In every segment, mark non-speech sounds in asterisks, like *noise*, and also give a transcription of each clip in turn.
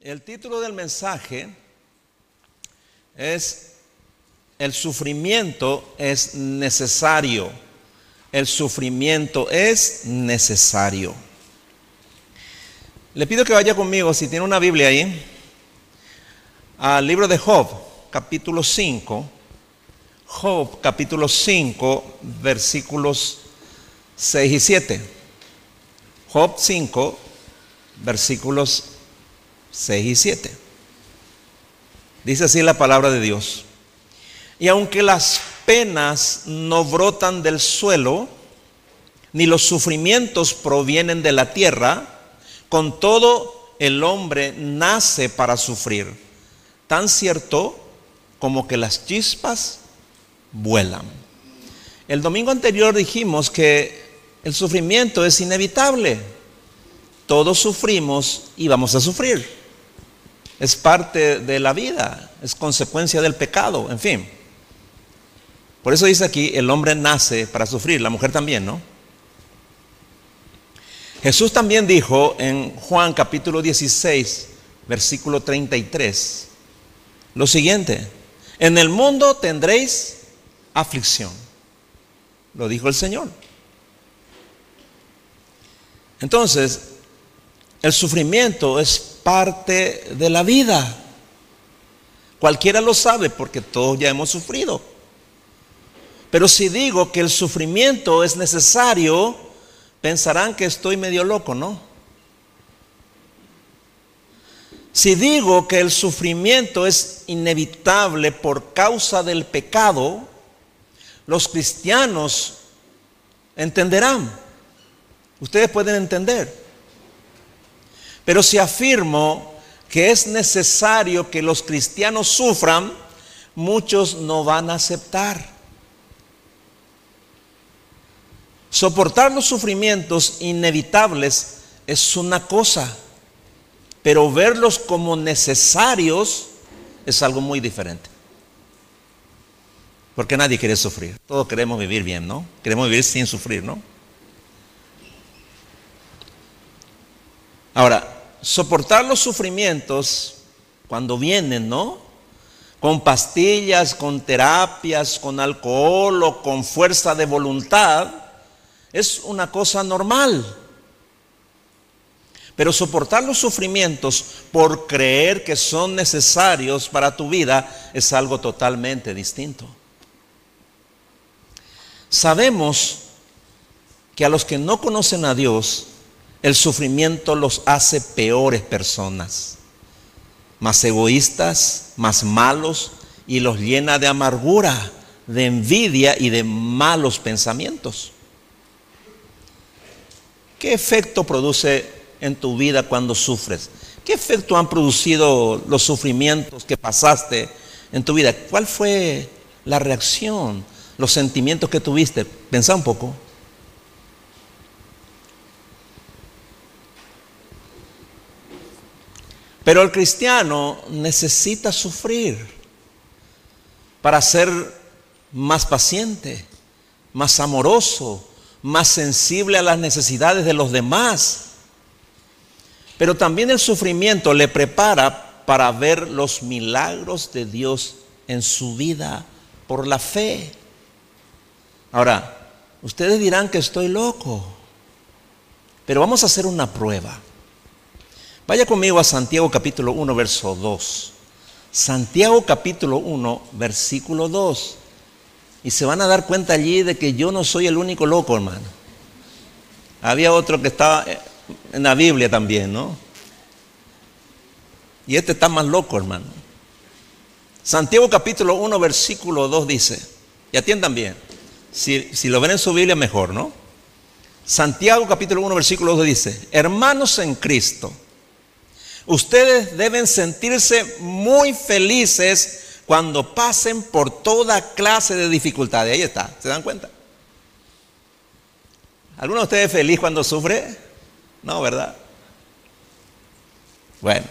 El título del mensaje es El sufrimiento es necesario. El sufrimiento es necesario. Le pido que vaya conmigo, si tiene una Biblia ahí, al libro de Job, capítulo 5. Job, capítulo 5, versículos 6 y 7. Job 5, versículos 6 y 7. Dice así la palabra de Dios. Y aunque las penas no brotan del suelo, ni los sufrimientos provienen de la tierra, con todo el hombre nace para sufrir, tan cierto como que las chispas vuelan. El domingo anterior dijimos que el sufrimiento es inevitable. Todos sufrimos y vamos a sufrir es parte de la vida, es consecuencia del pecado, en fin. Por eso dice aquí, el hombre nace para sufrir, la mujer también, ¿no? Jesús también dijo en Juan capítulo 16, versículo 33, lo siguiente, en el mundo tendréis aflicción, lo dijo el Señor. Entonces, el sufrimiento es parte de la vida. Cualquiera lo sabe porque todos ya hemos sufrido. Pero si digo que el sufrimiento es necesario, pensarán que estoy medio loco, ¿no? Si digo que el sufrimiento es inevitable por causa del pecado, los cristianos entenderán. Ustedes pueden entender. Pero si afirmo que es necesario que los cristianos sufran, muchos no van a aceptar. Soportar los sufrimientos inevitables es una cosa, pero verlos como necesarios es algo muy diferente. Porque nadie quiere sufrir. Todos queremos vivir bien, ¿no? Queremos vivir sin sufrir, ¿no? Ahora, soportar los sufrimientos cuando vienen, ¿no? Con pastillas, con terapias, con alcohol o con fuerza de voluntad, es una cosa normal. Pero soportar los sufrimientos por creer que son necesarios para tu vida es algo totalmente distinto. Sabemos que a los que no conocen a Dios, el sufrimiento los hace peores personas, más egoístas, más malos y los llena de amargura, de envidia y de malos pensamientos. ¿Qué efecto produce en tu vida cuando sufres? ¿Qué efecto han producido los sufrimientos que pasaste en tu vida? ¿Cuál fue la reacción, los sentimientos que tuviste? Pensá un poco. Pero el cristiano necesita sufrir para ser más paciente, más amoroso, más sensible a las necesidades de los demás. Pero también el sufrimiento le prepara para ver los milagros de Dios en su vida por la fe. Ahora, ustedes dirán que estoy loco, pero vamos a hacer una prueba. Vaya conmigo a Santiago capítulo 1, verso 2. Santiago capítulo 1, versículo 2. Y se van a dar cuenta allí de que yo no soy el único loco, hermano. Había otro que estaba en la Biblia también, ¿no? Y este está más loco, hermano. Santiago capítulo 1, versículo 2 dice, y atiendan bien, si, si lo ven en su Biblia mejor, ¿no? Santiago capítulo 1, versículo 2 dice, hermanos en Cristo, Ustedes deben sentirse muy felices cuando pasen por toda clase de dificultades. Ahí está, ¿se dan cuenta? ¿Alguno de ustedes es feliz cuando sufre? No, ¿verdad? Bueno.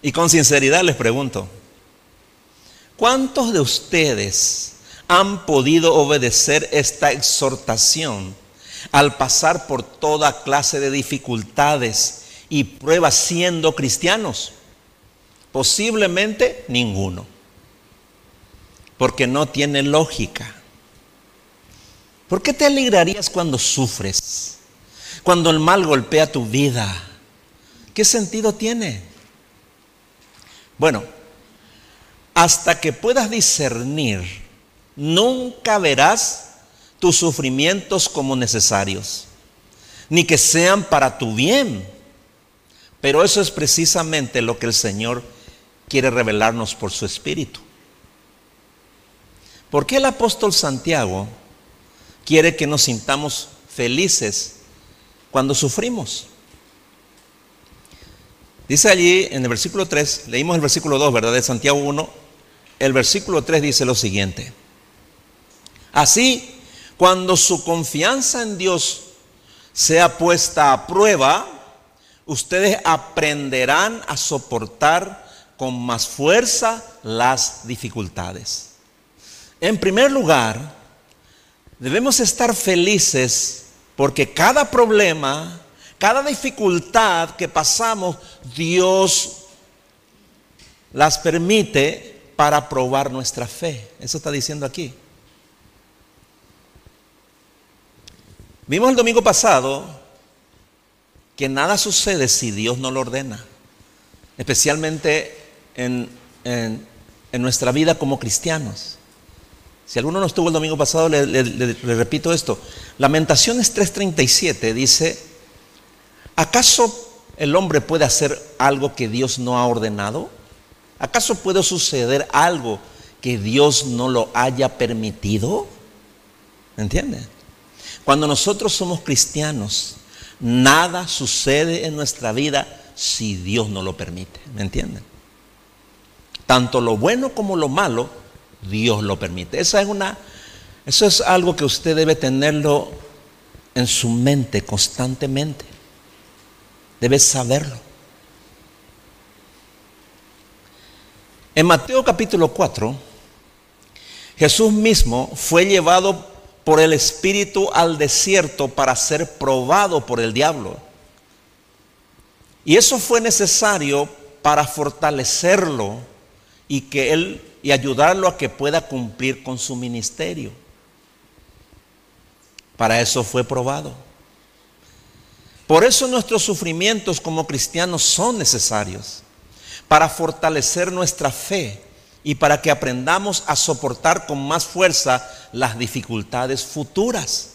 Y con sinceridad les pregunto, ¿cuántos de ustedes han podido obedecer esta exhortación al pasar por toda clase de dificultades y pruebas siendo cristianos? Posiblemente ninguno, porque no tiene lógica. ¿Por qué te alegrarías cuando sufres? Cuando el mal golpea tu vida. ¿Qué sentido tiene? Bueno, hasta que puedas discernir, nunca verás tus sufrimientos como necesarios, ni que sean para tu bien. Pero eso es precisamente lo que el Señor quiere revelarnos por su Espíritu. ¿Por qué el apóstol Santiago quiere que nos sintamos felices cuando sufrimos? Dice allí en el versículo 3, leímos el versículo 2, ¿verdad? De Santiago 1, el versículo 3 dice lo siguiente. Así, cuando su confianza en Dios sea puesta a prueba, ustedes aprenderán a soportar con más fuerza las dificultades. En primer lugar, debemos estar felices porque cada problema, cada dificultad que pasamos, Dios las permite para probar nuestra fe. Eso está diciendo aquí. Vimos el domingo pasado que nada sucede si Dios no lo ordena, especialmente en, nuestra vida como cristianos. Si alguno no estuvo el domingo pasado, le, le repito esto. Lamentaciones 3:37 dice, ¿acaso el hombre puede hacer algo que Dios no ha ordenado? ¿Acaso puede suceder algo que Dios no lo haya permitido? ¿Me entienden? Cuando nosotros somos cristianos, nada sucede en nuestra vida si Dios no lo permite. ¿Me entienden? Tanto lo bueno como lo malo, Dios lo permite. Esa es una, eso es algo que usted debe tenerlo en su mente constantemente. Debe saberlo. En Mateo capítulo 4, Jesús mismo fue llevado por el Espíritu al desierto para ser probado por el diablo. Y eso fue necesario para fortalecerlo y que él y ayudarlo a que pueda cumplir con su ministerio. Para eso fue probado. Por eso nuestros sufrimientos como cristianos son necesarios para fortalecer nuestra fe y para que aprendamos a soportar con más fuerza las dificultades futuras.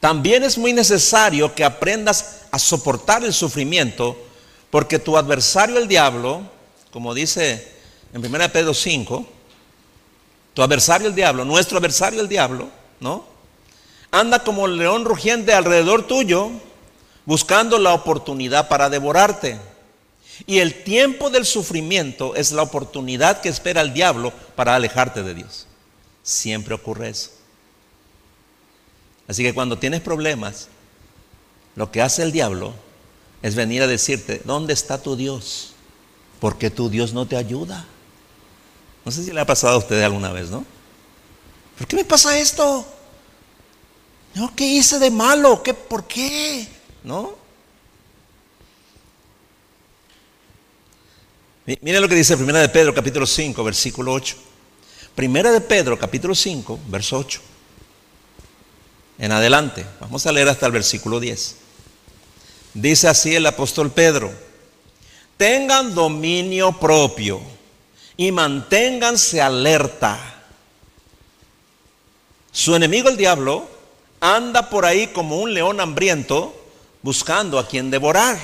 También es muy necesario que aprendas a soportar el sufrimiento, porque tu adversario el diablo, como dice en 1 Pedro 5, tu adversario el diablo, nuestro adversario el diablo, ¿no? Anda como el león rugiente alrededor tuyo, buscando la oportunidad para devorarte. Y el tiempo del sufrimiento es la oportunidad que espera el diablo para alejarte de Dios. Siempre ocurre eso. Así que cuando tienes problemas, lo que hace el diablo es venir a decirte, ¿dónde está tu Dios? Porque tu Dios no te ayuda. No sé si le ha pasado a usted alguna vez, ¿no? ¿Por qué me pasa esto? ¿Qué hice de malo? ¿Qué, ¿Por qué? ¿No? Mira lo que dice Primera de Pedro capítulo 5, versículo 8. Primera de Pedro capítulo 5, verso 8. En adelante, vamos a leer hasta el versículo 10. Dice así el apóstol Pedro, tengan dominio propio y manténganse alerta. Su enemigo el diablo anda por ahí como un león hambriento buscando a quien devorar.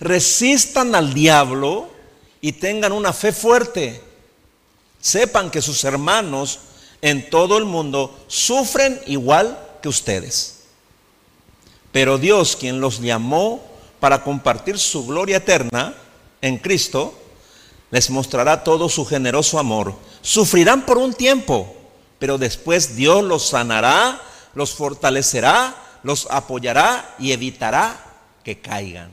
Resistan al diablo y tengan una fe fuerte. Sepan que sus hermanos en todo el mundo sufren igual que ustedes. Pero Dios, quien los llamó para compartir su gloria eterna en Cristo, les mostrará todo su generoso amor. Sufrirán por un tiempo, pero después Dios los sanará, los fortalecerá, los apoyará y evitará que caigan.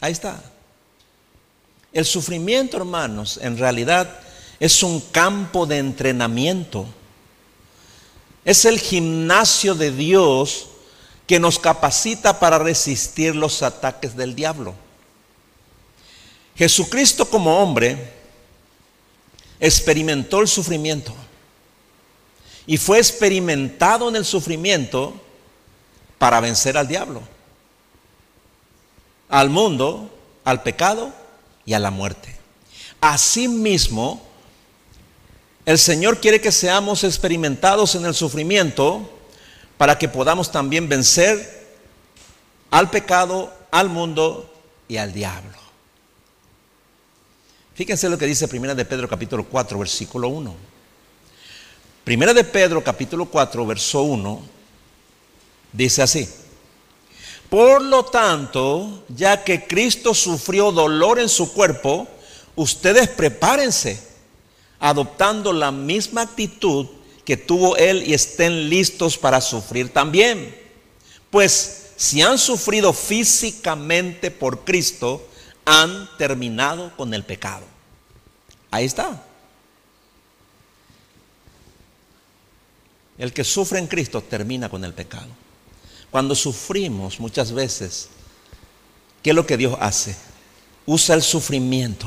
Ahí está. El sufrimiento, hermanos, en realidad es un campo de entrenamiento. Es el gimnasio de Dios que nos capacita para resistir los ataques del diablo. Jesucristo como hombre experimentó el sufrimiento y fue experimentado en el sufrimiento para vencer al diablo, al mundo, al pecado y a la muerte. Asimismo, el Señor quiere que seamos experimentados en el sufrimiento para que podamos también vencer al pecado, al mundo y al diablo. Fíjense lo que dice Primera de Pedro capítulo 4, versículo 1. Primera de Pedro capítulo 4, verso 1, dice así. Por lo tanto, ya que Cristo sufrió dolor en su cuerpo, ustedes prepárense, adoptando la misma actitud que tuvo Él y estén listos para sufrir también. Pues si han sufrido físicamente por Cristo, han terminado con el pecado. Ahí está. El que sufre en Cristo termina con el pecado. Cuando sufrimos muchas veces, ¿qué es lo que Dios hace? Usa el sufrimiento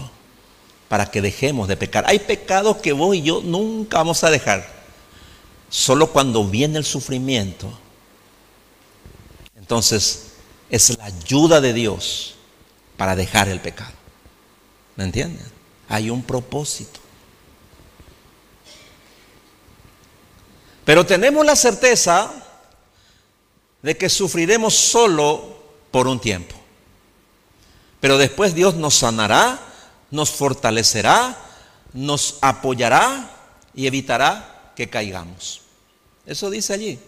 para que dejemos de pecar. Hay pecados que vos y yo nunca vamos a dejar. Solo cuando viene el sufrimiento, entonces es la ayuda de Dios para dejar el pecado. ¿Me entienden? Hay un propósito. Pero tenemos la certeza de que sufriremos solo por un tiempo. Pero después Dios nos sanará, nos fortalecerá, nos apoyará y evitará que caigamos. Eso dice allí.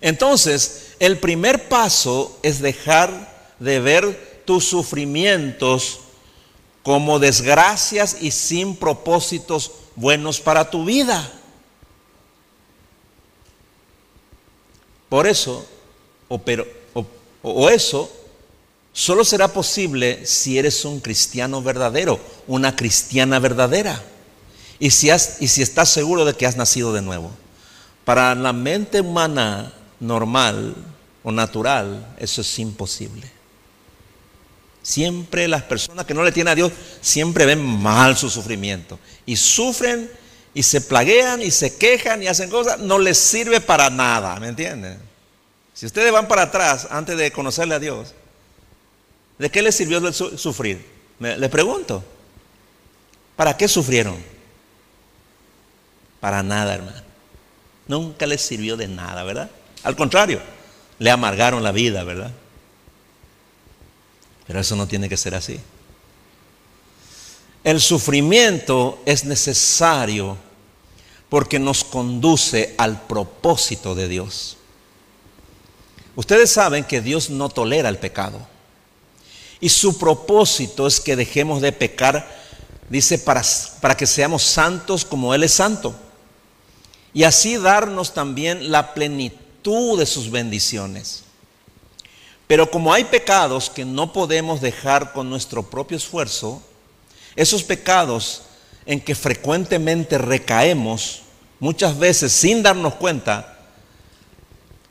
Entonces, el primer paso es dejar de ver tus sufrimientos como desgracias y sin propósitos buenos para tu vida. Por eso, o, pero, o, eso, solo será posible si eres un cristiano verdadero, una cristiana verdadera. Y si, has, y si estás seguro de que has nacido de nuevo. Para la mente humana normal o natural, eso es imposible. Siempre las personas que no le tienen a Dios, siempre ven mal su sufrimiento. Y sufren y se plaguean y se quejan y hacen cosas, no les sirve para nada, ¿me entienden? Si ustedes van para atrás antes de conocerle a Dios, ¿de qué les sirvió sufrir? les pregunto, ¿para qué sufrieron? Para nada, hermano. Nunca les sirvió de nada, ¿verdad? Al contrario, le amargaron la vida, ¿verdad? Pero eso no tiene que ser así. El sufrimiento es necesario porque nos conduce al propósito de Dios. Ustedes saben que Dios no tolera el pecado. Y su propósito es que dejemos de pecar, dice, para, para que seamos santos como Él es santo. Y así darnos también la plenitud de sus bendiciones. Pero como hay pecados que no podemos dejar con nuestro propio esfuerzo, esos pecados en que frecuentemente recaemos, muchas veces sin darnos cuenta,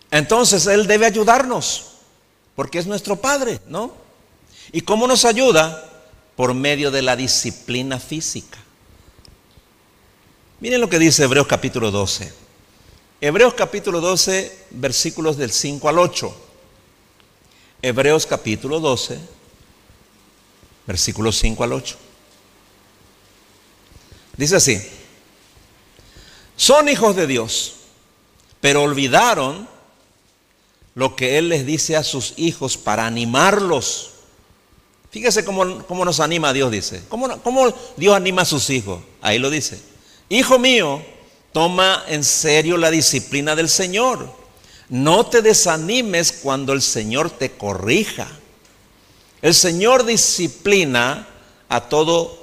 entonces Él debe ayudarnos, porque es nuestro Padre, ¿no? ¿Y cómo nos ayuda? Por medio de la disciplina física. Miren lo que dice Hebreos capítulo 12. Hebreos capítulo 12, versículos del 5 al 8. Hebreos capítulo 12, versículos 5 al 8. Dice así, son hijos de Dios, pero olvidaron lo que Él les dice a sus hijos para animarlos. Fíjese cómo, nos anima Dios, dice. ¿Cómo, ¿Cómo Dios anima a sus hijos? Ahí lo dice. Hijo mío, toma en serio la disciplina del Señor no te desanimes cuando el Señor te corrija. El Señor disciplina a todo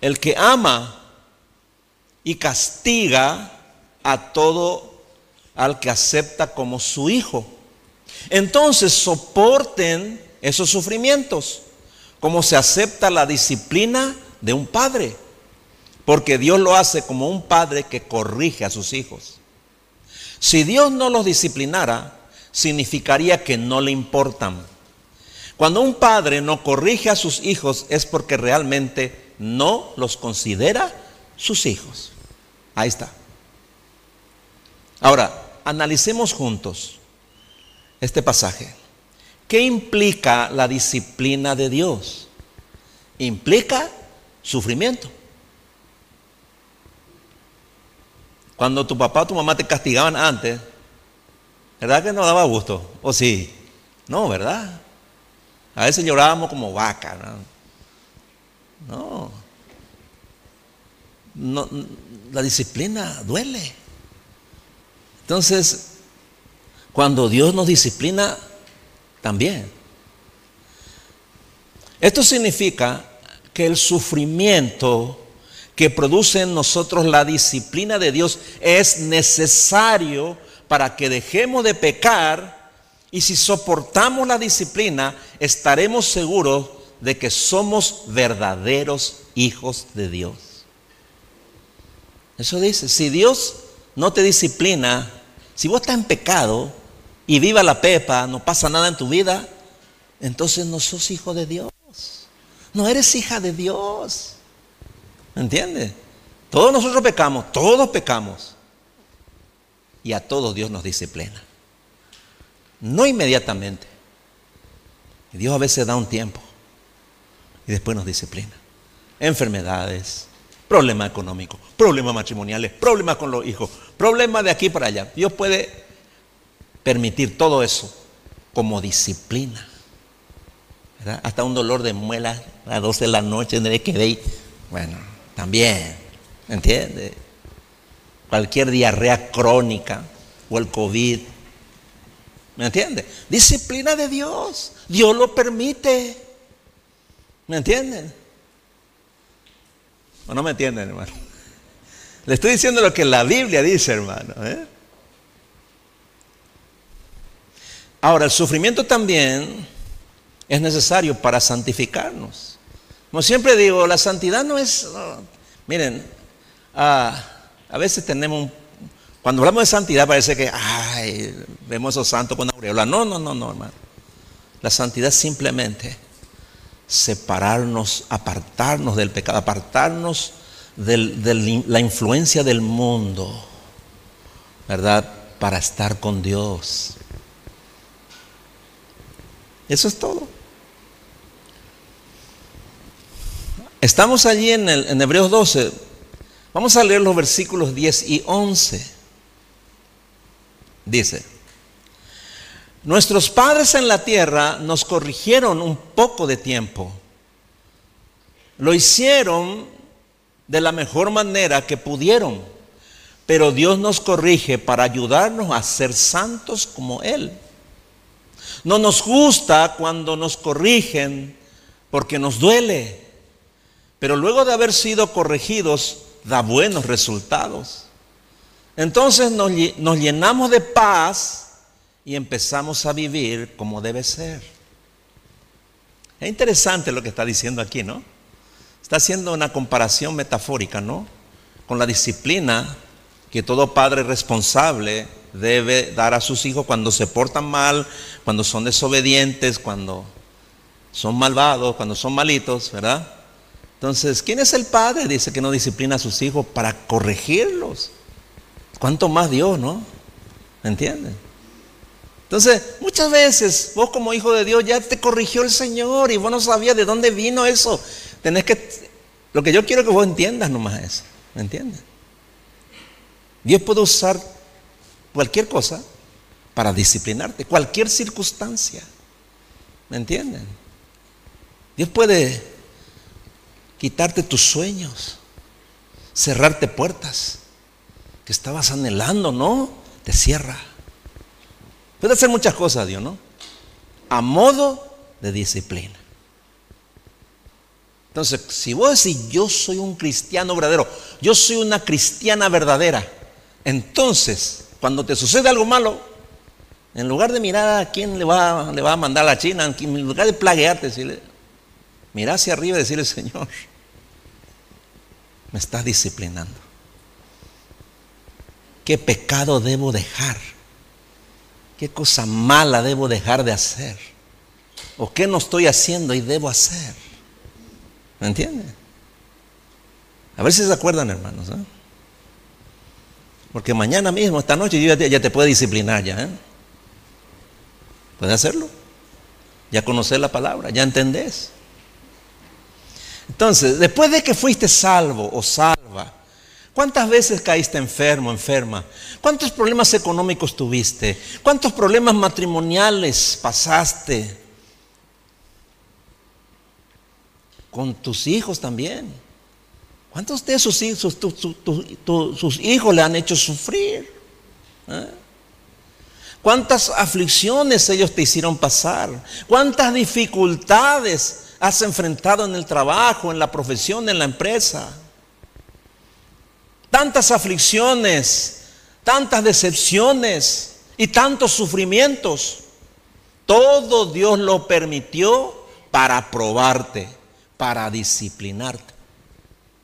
el que ama y castiga a todo al que acepta como su hijo. Entonces soporten esos sufrimientos, como se acepta la disciplina de un padre, porque Dios lo hace como un padre que corrige a sus hijos. Si Dios no los disciplinara, significaría que no le importan. Cuando un padre no corrige a sus hijos es porque realmente no los considera sus hijos. Ahí está. Ahora, analicemos juntos este pasaje. ¿Qué implica la disciplina de Dios? Implica sufrimiento. Cuando tu papá o tu mamá te castigaban antes, ¿verdad que no daba gusto? ¿O sí? No, ¿verdad? A veces llorábamos como vaca. ¿no? no. La disciplina duele. Entonces, cuando Dios nos disciplina, también. Esto significa que el sufrimiento que produce en nosotros la disciplina de Dios es necesario para que dejemos de pecar y si soportamos la disciplina estaremos seguros de que somos verdaderos hijos de Dios. Eso dice, si Dios no te disciplina, si vos estás en pecado y viva la pepa, no pasa nada en tu vida, entonces no sos hijo de Dios. No eres hija de Dios. ¿Entiendes? Todos nosotros pecamos, todos pecamos. Y a todos Dios nos disciplina. No inmediatamente. Dios a veces da un tiempo y después nos disciplina. Enfermedades, problemas económicos, problemas matrimoniales, problemas con los hijos, problemas de aquí para allá. Dios puede permitir todo eso como disciplina. Hasta un dolor de muelas a las 12 de la noche que Bueno, también, ¿entiende? Cualquier diarrea crónica o el COVID. ¿Me entiende? Disciplina de Dios. Dios lo permite. ¿Me entienden? ¿O no me entienden, hermano? Le estoy diciendo lo que la Biblia dice, hermano. ¿eh? Ahora, el sufrimiento también es necesario para santificarnos. Como siempre digo, la santidad no es, miren, ah, a veces tenemos, cuando hablamos de santidad parece que, ay, vemos a esos santos con aureola. No, no, no, no, hermano. La santidad simplemente separarnos, apartarnos del pecado, apartarnos de la influencia del mundo, ¿verdad? Para estar con Dios. Eso es todo. Estamos allí en, Hebreos 12. Vamos a leer los versículos 10 y 11. Dice, nuestros padres en la tierra nos corrigieron un poco de tiempo. Lo hicieron de la mejor manera que pudieron, pero Dios nos corrige para ayudarnos a ser santos como Él. No nos gusta cuando nos corrigen porque nos duele pero luego de haber sido corregidos, da buenos resultados. Entonces nos, llenamos de paz y empezamos a vivir como debe ser. Es interesante lo que está diciendo aquí, ¿no? Está haciendo una comparación metafórica, ¿no? Con la disciplina que todo padre responsable debe dar a sus hijos cuando se portan mal, cuando son desobedientes, cuando son malvados, cuando son malitos, ¿verdad? Entonces, ¿quién es el padre? Dice que no disciplina a sus hijos para corregirlos. ¿Cuánto más Dios, no? ¿Me entienden? Entonces, muchas veces vos como hijo de Dios ya te corrigió el Señor y vos no sabías de dónde vino eso. Tenés que, lo que yo quiero que vos entiendas nomás eso, ¿me entiendes? Dios puede usar cualquier cosa para disciplinarte, cualquier circunstancia, ¿me entienden? Dios puede quitarte tus sueños, cerrarte puertas que estabas anhelando, ¿no? Te cierra. Puede hacer muchas cosas Dios, ¿no? A modo de disciplina. Entonces, si vos decís, yo soy un cristiano verdadero, yo soy una cristiana verdadera, entonces, cuando te sucede algo malo, en lugar de mirar a quién le va, le va a mandar a la China, en lugar de plaguearte, decirle, Mira hacia arriba y decirle, Señor, me estás disciplinando. ¿Qué pecado debo dejar? ¿Qué cosa mala debo dejar de hacer? ¿O qué no estoy haciendo y debo hacer? ¿Me entienden? A ver si se acuerdan, hermanos. ¿eh? Porque mañana mismo, esta noche, yo ya te, puedo disciplinar ya. ¿eh? ¿Puede hacerlo? Ya conocer la palabra, ya entendés. Entonces, después de que fuiste salvo o salva, ¿cuántas veces caíste enfermo, enferma? ¿Cuántos problemas económicos tuviste? ¿Cuántos problemas matrimoniales pasaste? Con tus hijos también. ¿Cuántos de esos hijos, sus hijos le han hecho sufrir? ¿Eh? ¿Cuántas aflicciones ellos te hicieron pasar? ¿Cuántas dificultades has enfrentado en el trabajo, en la profesión, en la empresa? Tantas aflicciones, tantas decepciones y tantos sufrimientos. Todo Dios lo permitió para probarte, para disciplinarte.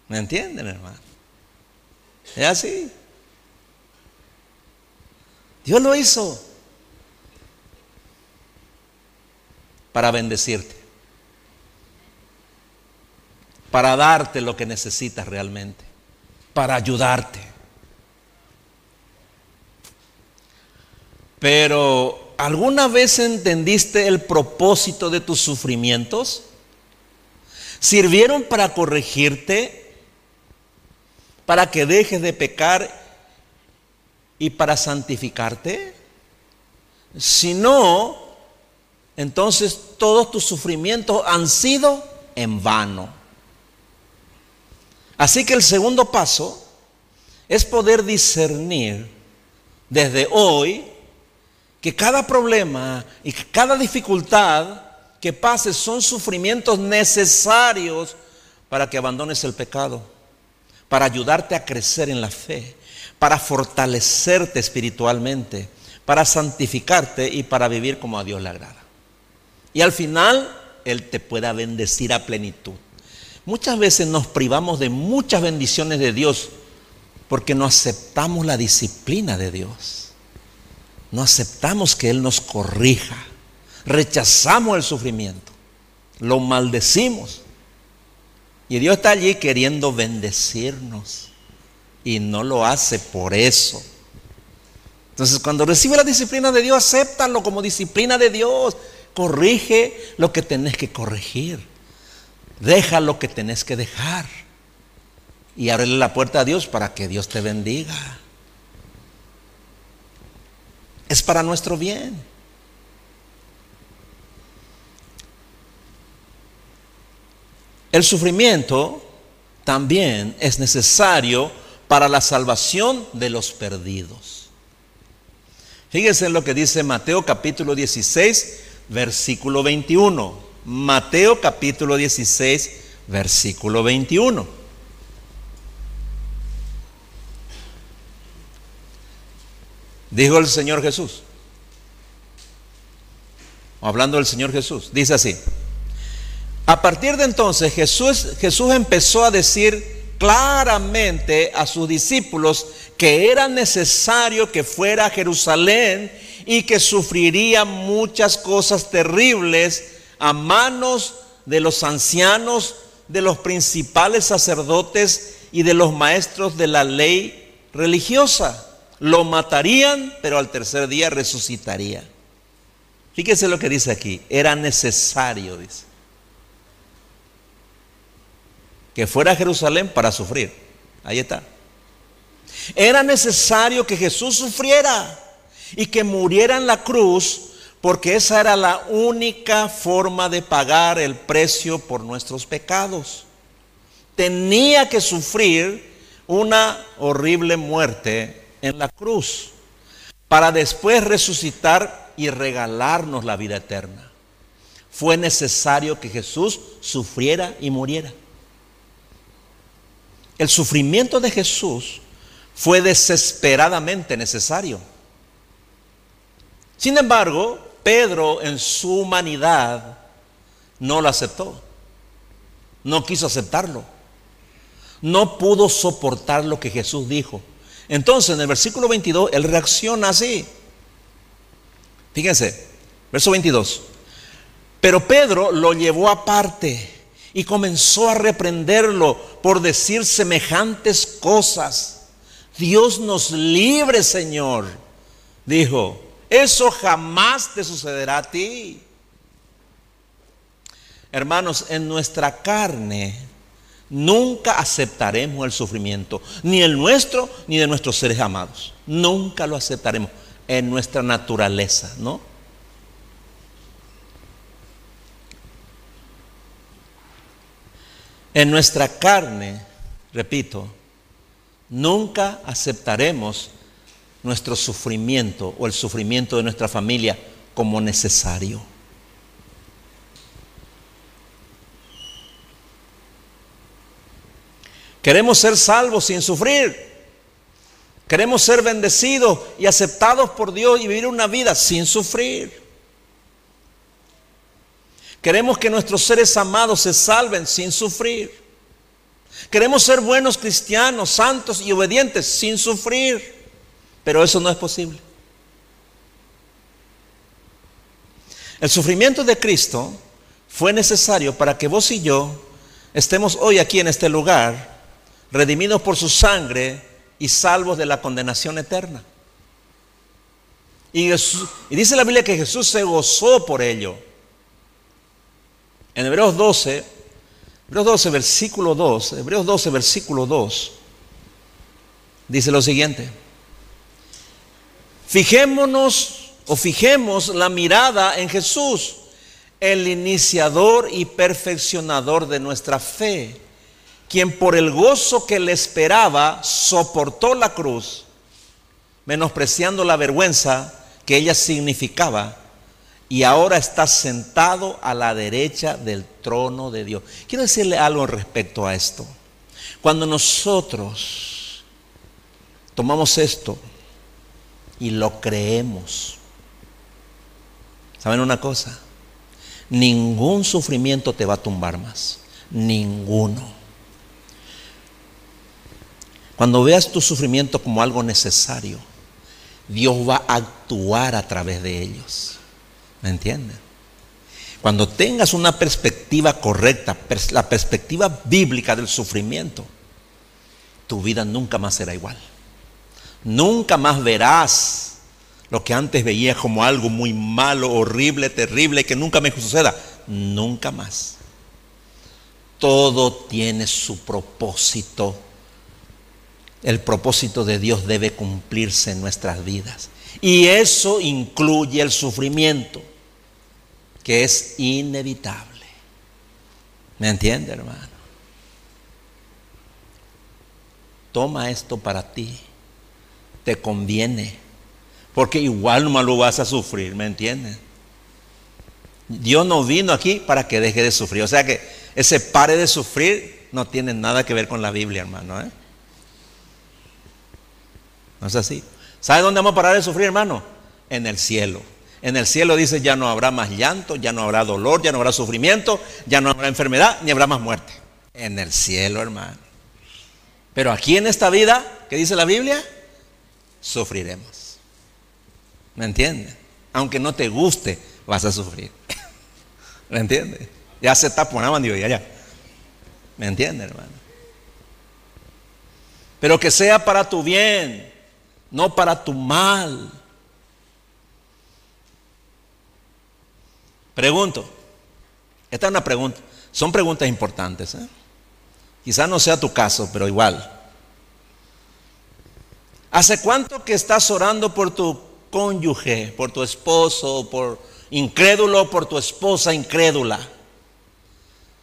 ¿Me entienden, hermano? Es así. Dios lo hizo para bendecirte, para darte lo que necesitas realmente, para ayudarte. Pero, ¿alguna vez entendiste el propósito de tus sufrimientos? ¿Sirvieron para corregirte? ¿Para que dejes de pecar y para santificarte? Si no, entonces todos tus sufrimientos han sido en vano. Así que el segundo paso es poder discernir desde hoy que cada problema y cada dificultad que pases son sufrimientos necesarios para que abandones el pecado, para ayudarte a crecer en la fe, para fortalecerte espiritualmente, para santificarte y para vivir como a Dios le agrada. Y al final, Él te pueda bendecir a plenitud. Muchas veces nos privamos de muchas bendiciones de Dios porque no aceptamos la disciplina de Dios. No aceptamos que Él nos corrija. Rechazamos el sufrimiento. Lo maldecimos. Y Dios está allí queriendo bendecirnos y no lo hace por eso. Entonces, cuando recibe la disciplina de Dios, acéptalo como disciplina de Dios. Corrige lo que tenés que corregir. Deja lo que tenés que dejar. Y ábrele la puerta a Dios para que Dios te bendiga. Es para nuestro bien. El sufrimiento también es necesario para la salvación de los perdidos. Fíjense en lo que dice Mateo capítulo 16, versículo 21. Mateo capítulo 16, versículo 21. Dijo el Señor Jesús, hablando del Señor Jesús, dice así, a partir de entonces Jesús, Jesús empezó a decir claramente a sus discípulos que era necesario que fuera a Jerusalén y que sufriría muchas cosas terribles a manos de los ancianos, de los principales sacerdotes y de los maestros de la ley religiosa. Lo matarían, pero al tercer día resucitaría. Fíjese lo que dice aquí, era necesario, dice. que fuera a Jerusalén para sufrir. Ahí está. Era necesario que Jesús sufriera y que muriera en la cruz porque esa era la única forma de pagar el precio por nuestros pecados. Tenía que sufrir una horrible muerte en la cruz para después resucitar y regalarnos la vida eterna. Fue necesario que Jesús sufriera y muriera. El sufrimiento de Jesús fue desesperadamente necesario. Sin embargo, Pedro en su humanidad no lo aceptó. No quiso aceptarlo. No pudo soportar lo que Jesús dijo. Entonces, en el versículo 22, él reacciona así. Fíjense, verso 22. Pero Pedro lo llevó aparte y comenzó a reprenderlo por decir semejantes cosas. Dios nos libre, Señor. Dijo, eso jamás te sucederá a ti. Hermanos, en nuestra carne nunca aceptaremos el sufrimiento, ni el nuestro ni de nuestros seres amados. Nunca lo aceptaremos en nuestra naturaleza, ¿no? En nuestra carne, repito, nunca aceptaremos nuestro sufrimiento o el sufrimiento de nuestra familia como necesario. Queremos ser salvos sin sufrir. Queremos ser bendecidos y aceptados por Dios y vivir una vida sin sufrir. Queremos que nuestros seres amados se salven sin sufrir. Queremos ser buenos cristianos, santos y obedientes sin sufrir. Pero eso no es posible. El sufrimiento de Cristo fue necesario para que vos y yo estemos hoy aquí en este lugar, redimidos por su sangre y salvos de la condenación eterna. Y, dice la Biblia que Jesús se gozó por ello. En Hebreos 12, Hebreos 12, versículo 2, Hebreos 12, versículo 2, dice lo siguiente. Fijémonos o fijemos la mirada en Jesús, el iniciador y perfeccionador de nuestra fe, quien por el gozo que le esperaba soportó la cruz, menospreciando la vergüenza que ella significaba y ahora está sentado a la derecha del trono de Dios. Quiero decirle algo respecto a esto. Cuando nosotros tomamos esto y lo creemos, ¿saben una cosa? Ningún sufrimiento te va a tumbar más. Ninguno. Cuando veas tu sufrimiento como algo necesario, Dios va a actuar a través de ellos. ¿Me entienden? Cuando tengas una perspectiva correcta, la perspectiva bíblica del sufrimiento, tu vida nunca más será igual. Nunca más verás lo que antes veías como algo muy malo, horrible, terrible, que nunca me suceda. Nunca más. Todo tiene su propósito. El propósito de Dios debe cumplirse en nuestras vidas. Y eso incluye el sufrimiento que es inevitable. ¿Me entiende, hermano? Toma esto para ti. Te conviene. Porque igual no lo vas a sufrir, ¿me entiendes? Dios no vino aquí para que deje de sufrir. O sea que ese pare de sufrir no tiene nada que ver con la Biblia, hermano. ¿eh? No es así. ¿Sabe dónde vamos a parar de sufrir, hermano? En el cielo. En el cielo dice, ya no habrá más llanto, ya no habrá dolor, ya no habrá sufrimiento, ya no habrá enfermedad, ni habrá más muerte. En el cielo, hermano. Pero aquí en esta vida, ¿qué dice la Biblia? Sufriremos. ¿Me entiendes? Aunque no te guste, vas a sufrir. *laughs* ¿Me entiendes? Ya se taponaban, digo, ya, ya. ¿Me entiendes, hermano? Pero que sea para tu bien, no para tu mal. Pregunto, esta es una pregunta, son preguntas importantes. ¿eh? Quizás no sea tu caso, pero igual. ¿Hace cuánto que estás orando por tu cónyuge, por tu esposo, por incrédulo, por tu esposa incrédula?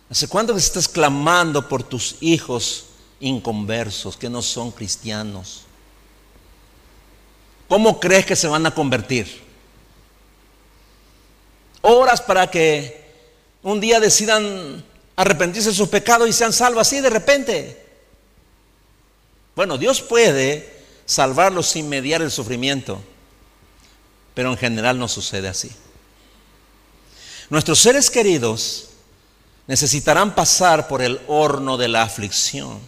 ¿Hace cuánto que estás clamando por tus hijos inconversos, que no son cristianos? ¿Cómo crees que se van a convertir? horas para que un día decidan arrepentirse de sus pecados y sean salvos así de repente. Bueno, Dios puede salvarlos sin mediar el sufrimiento, pero en general no sucede así. Nuestros seres queridos necesitarán pasar por el horno de la aflicción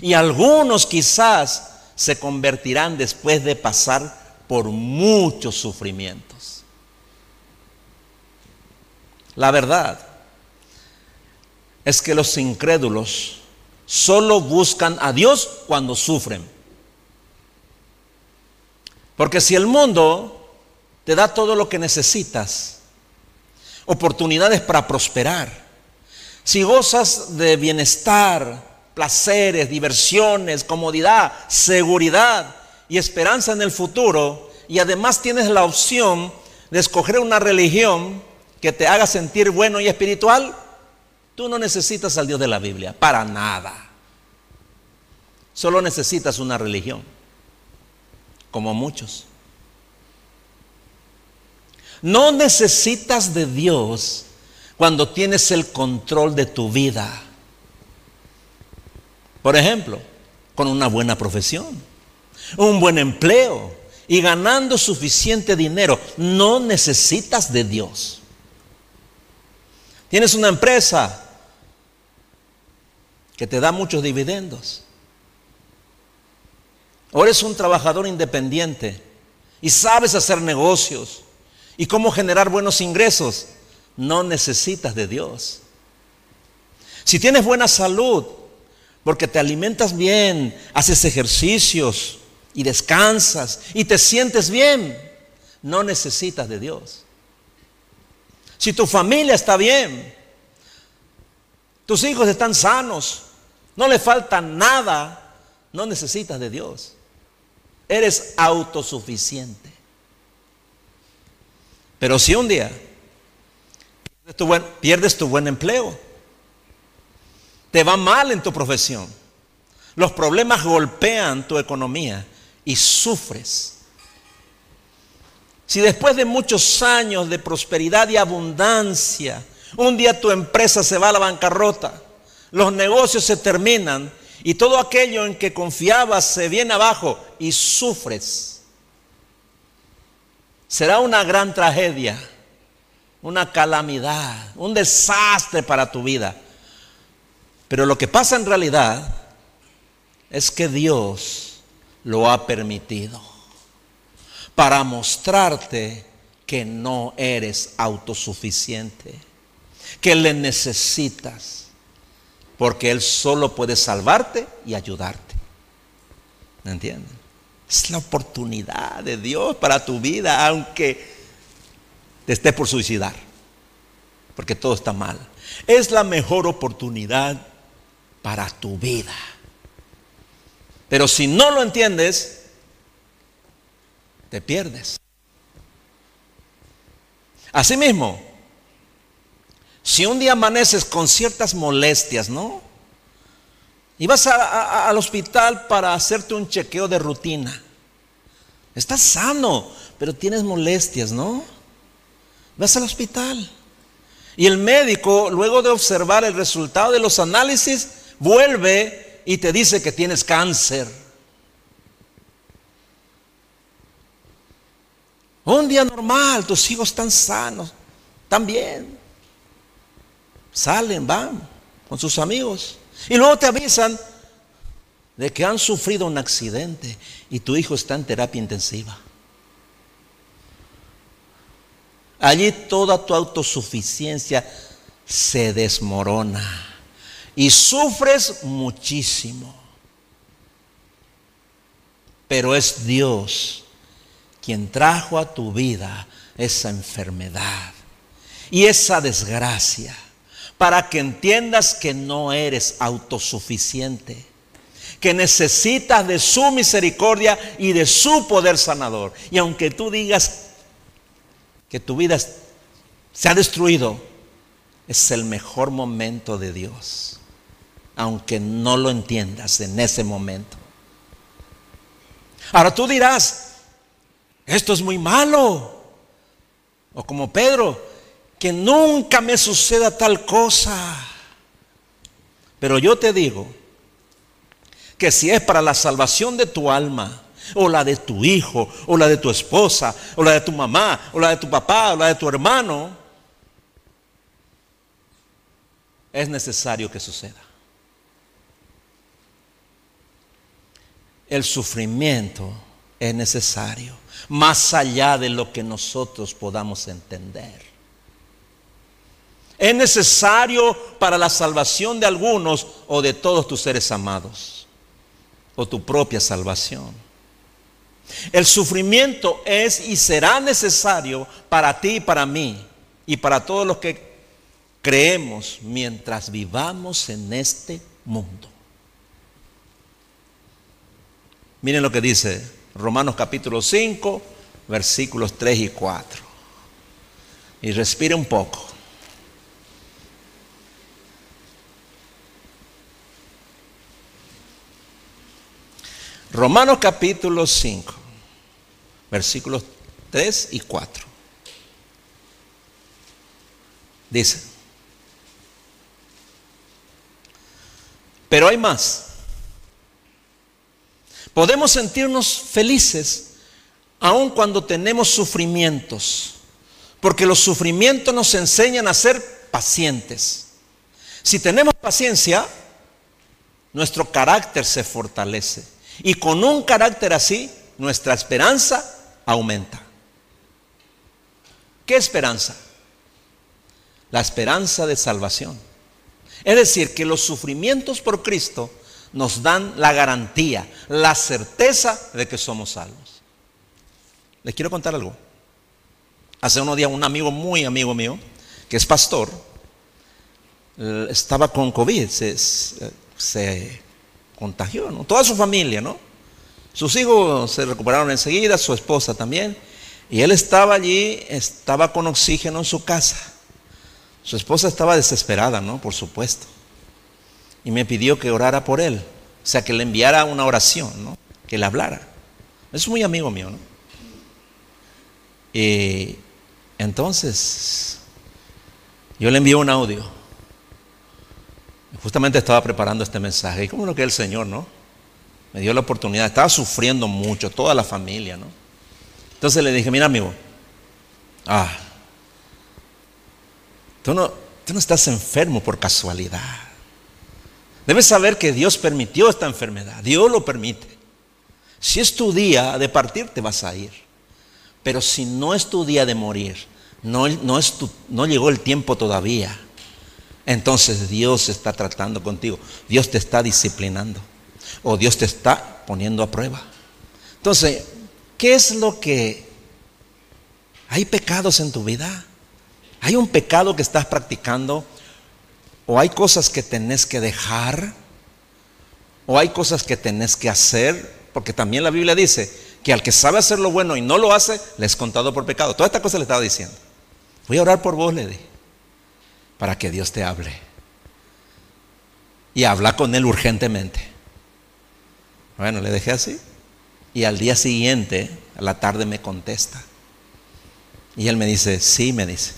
y algunos quizás se convertirán después de pasar por muchos sufrimientos. La verdad es que los incrédulos solo buscan a Dios cuando sufren. Porque si el mundo te da todo lo que necesitas, oportunidades para prosperar, si gozas de bienestar, placeres, diversiones, comodidad, seguridad y esperanza en el futuro, y además tienes la opción de escoger una religión que te haga sentir bueno y espiritual, tú no necesitas al Dios de la Biblia, para nada. Solo necesitas una religión como muchos. No necesitas de Dios cuando tienes el control de tu vida. Por ejemplo, con una buena profesión, un buen empleo y ganando suficiente dinero. No necesitas de Dios. Tienes una empresa que te da muchos dividendos. O eres un trabajador independiente y sabes hacer negocios y cómo generar buenos ingresos. No necesitas de Dios. Si tienes buena salud, porque te alimentas bien, haces ejercicios y descansas y te sientes bien, no necesitas de Dios. Si tu familia está bien, tus hijos están sanos, no le falta nada, no necesitas de Dios. Eres autosuficiente. Pero si un día pierdes tu buen, empleo, te va mal en tu profesión, los problemas golpean tu economía y sufres. Si después de muchos años de prosperidad y abundancia, un día tu empresa se va a la bancarrota, los negocios se terminan y todo aquello en que confiabas se viene abajo y sufres. Será una gran tragedia, una calamidad, un desastre para tu vida. Pero lo que pasa en realidad es que Dios lo ha permitido para mostrarte que no eres autosuficiente, que le necesitas porque Él solo puede salvarte y ayudarte. ¿Me entienden? Es la oportunidad de Dios para tu vida, aunque te estés por suicidar, porque todo está mal. Es la mejor oportunidad para tu vida. Pero si no lo entiendes, te pierdes. Asimismo, si un día amaneces con ciertas molestias, ¿no? Y vas al hospital para hacerte un chequeo de rutina. Estás sano, pero tienes molestias, ¿no? Vas al hospital. Y el médico, luego de observar el resultado de los análisis, vuelve y te dice que tienes cáncer. Un día normal, tus hijos están sanos, están bien salen, van con sus amigos. Y luego te avisan de que han sufrido un accidente y tu hijo está en terapia intensiva. Allí toda tu autosuficiencia se desmorona y sufres muchísimo. Pero es Dios quien trajo a tu vida esa enfermedad y esa desgracia para que entiendas que no eres autosuficiente, que necesitas de su misericordia y de su poder sanador. Y aunque tú digas que tu vida se ha destruido, es el mejor momento de Dios, aunque no lo entiendas en ese momento. Ahora tú dirás, esto es muy malo. O como Pedro, que nunca me suceda tal cosa. Pero yo te digo que si es para la salvación de tu alma, o la de tu hijo, o la de tu esposa, o la de tu mamá, o la de tu papá, o la de tu hermano, es necesario que suceda. el sufrimiento es necesario, más allá de lo que nosotros podamos entender. Es necesario para la salvación de algunos o de todos tus seres amados, o tu propia salvación. El sufrimiento es y será necesario para ti y para mí, y para todos los que creemos mientras vivamos en este mundo. Miren lo que dice Romanos capítulo 5, versículos 3 y 4. Y respire un poco. Romanos capítulo 5, versículos 3 y 4. Dice, pero hay más. Podemos sentirnos felices aun cuando tenemos sufrimientos, porque los sufrimientos nos enseñan a ser pacientes. Si tenemos paciencia, nuestro carácter se fortalece. Y con un carácter así, nuestra esperanza aumenta. ¿Qué esperanza? La esperanza de salvación. Es decir, que los sufrimientos por Cristo nos dan la garantía, la certeza de que somos salvos. Les quiero contar algo. Hace unos días un amigo muy amigo mío, que es pastor, eh, estaba con COVID, se, contagió, ¿no? Toda su familia, ¿no? Sus hijos se recuperaron enseguida, su esposa también, y él estaba allí, estaba con oxígeno en su casa. Su esposa estaba desesperada, ¿no? Por supuesto y me pidió que orara por él. O sea, que le enviara una oración, ¿no? Que le hablara. Es muy amigo mío, ¿no? Y entonces, yo le envié un audio. Justamente estaba preparando este mensaje. Y como lo que el Señor, ¿no? Me dio la oportunidad. Estaba sufriendo mucho, toda la familia, ¿no? Entonces le dije, mira amigo, ah, tú no, tú no estás enfermo por casualidad. Debes saber que Dios permitió esta enfermedad. Dios lo permite. Si es tu día de partir, te vas a ir. Pero si no es tu día de morir, no, no, es no llegó el tiempo todavía, entonces Dios está tratando contigo. Dios te está disciplinando. O Dios te está poniendo a prueba. Entonces, ¿qué es lo que... Hay pecados en tu vida. Hay un pecado que estás practicando o hay cosas que tenés que dejar, o hay cosas que tenés que hacer, porque también la Biblia dice que al que sabe hacer lo bueno y no lo hace, le es contado por pecado. Toda esta cosa le estaba diciendo. Voy a orar por vos, le di, para que Dios te hable. Y habla con él urgentemente. Bueno, le dejé así. Y al día siguiente, a la tarde, me contesta. Y él me dice, sí, me dice.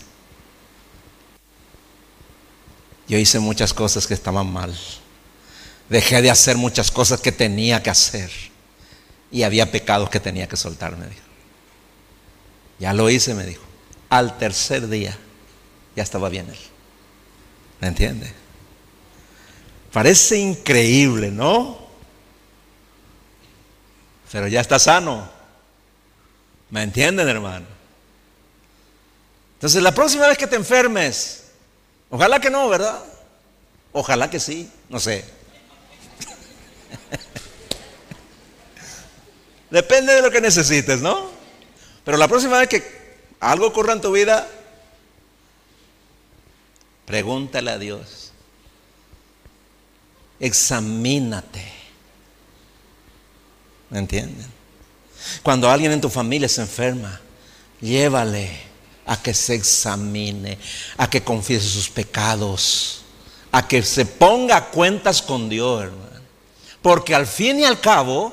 Yo hice muchas cosas que estaban mal. Dejé de hacer muchas cosas que tenía que hacer. Y había pecados que tenía que soltar, me dijo. Ya lo hice, me dijo. Al tercer día ya estaba bien él. ¿Me entiende? Parece increíble, ¿no? Pero ya está sano. ¿Me entienden, hermano? Entonces, la próxima vez que te enfermes, Ojalá que no, ¿verdad? Ojalá que sí, no sé. *laughs* Depende de lo que necesites, ¿no? Pero la próxima vez que algo ocurra en tu vida, pregúntale a Dios. Examínate. ¿Me entienden? Cuando alguien en tu familia se enferma, llévale a que se examine, a que confiese sus pecados, a que se ponga cuentas con Dios, hermano. Porque al fin y al cabo,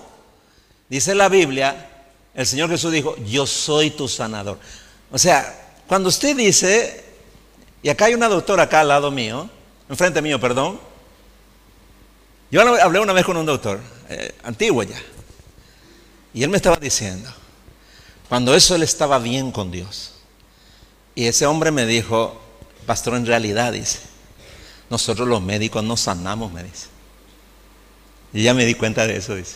dice la Biblia, el Señor Jesús dijo, yo soy tu sanador. O sea, cuando usted dice, y acá hay una doctora acá al lado mío, enfrente mío, perdón, yo hablé una vez con un doctor, eh, antiguo ya, y él me estaba diciendo, cuando eso él estaba bien con Dios, y ese hombre me dijo, pastor, en realidad dice, nosotros los médicos no sanamos, me dice. Y ya me di cuenta de eso, dice.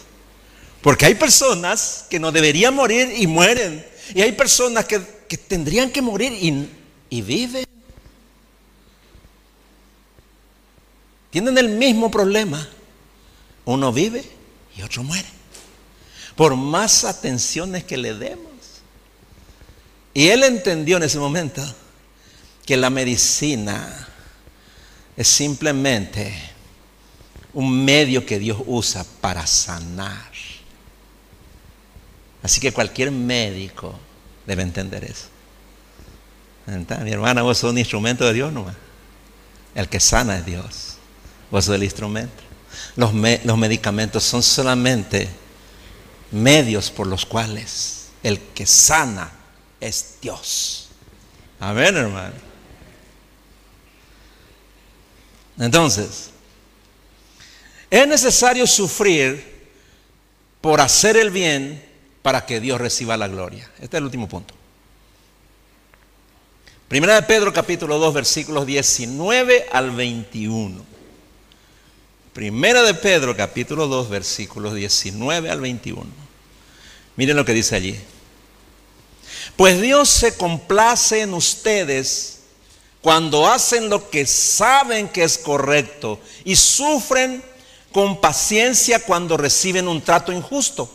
Porque hay personas que no deberían morir y mueren. Y hay personas que, tendrían que morir y, y viven. Tienen el mismo problema. Uno vive y otro muere. Por más atenciones que le demos. Y él entendió en ese momento que la medicina es simplemente un medio que Dios usa para sanar. Así que cualquier médico debe entender eso. Mi hermana, vos sos un instrumento de Dios nomás. El que sana es Dios. Vos sos el instrumento. Los, los medicamentos son solamente medios por los cuales el que sana es Dios. Amén, hermano. Entonces, es necesario sufrir por hacer el bien para que Dios reciba la gloria. Este es el último punto. Primera de Pedro capítulo 2 versículos 19 al 21. Primera de Pedro capítulo 2 versículos 19 al 21. Miren lo que dice allí. Pues Dios se complace en ustedes cuando hacen lo que saben que es correcto y sufren con paciencia cuando reciben un trato injusto.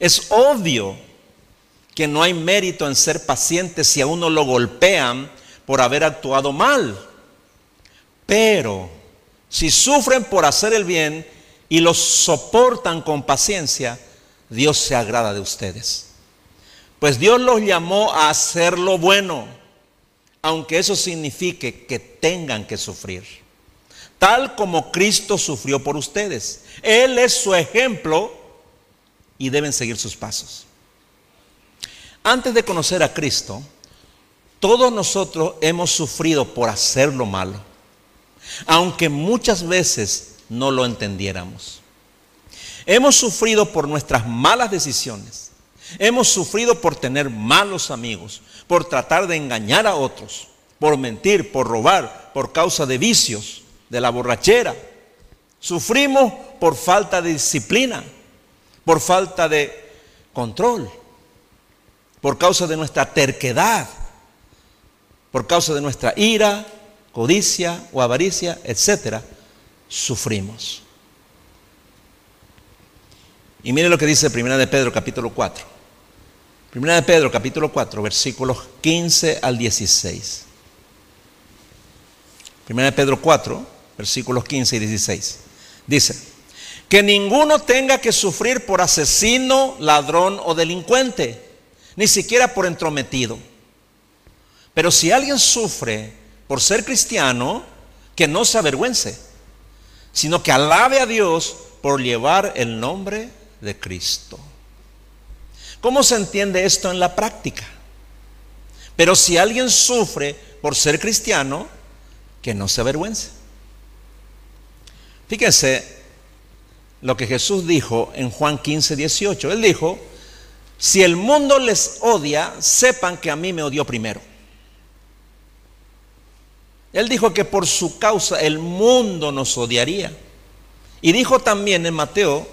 Es obvio que no hay mérito en ser paciente si a uno lo golpean por haber actuado mal. Pero si sufren por hacer el bien y lo soportan con paciencia, Dios se agrada de ustedes. Pues Dios los llamó a hacer lo bueno, aunque eso signifique que tengan que sufrir. Tal como Cristo sufrió por ustedes. Él es su ejemplo y deben seguir sus pasos. Antes de conocer a Cristo, todos nosotros hemos sufrido por hacer lo malo, aunque muchas veces no lo entendiéramos. Hemos sufrido por nuestras malas decisiones. Hemos sufrido por tener malos amigos, por tratar de engañar a otros, por mentir, por robar, por causa de vicios, de la borrachera. Sufrimos por falta de disciplina, por falta de control, por causa de nuestra terquedad, por causa de nuestra ira, codicia o avaricia, etcétera, sufrimos. Y mire lo que dice Primera de Pedro capítulo 4. Primera de Pedro capítulo 4, versículos 15 al 16. Primera de Pedro 4, versículos 15 y 16. Dice, que ninguno tenga que sufrir por asesino, ladrón o delincuente, ni siquiera por entrometido. Pero si alguien sufre por ser cristiano, que no se avergüence, sino que alabe a Dios por llevar el nombre de Cristo. ¿Cómo se entiende esto en la práctica? Pero si alguien sufre por ser cristiano, que no se avergüence. Fíjense, lo que Jesús dijo en Juan 15, 18. Él dijo, si el mundo les odia, sepan que a mí me odió primero. Él dijo que por su causa el mundo nos odiaría. Y dijo también en Mateo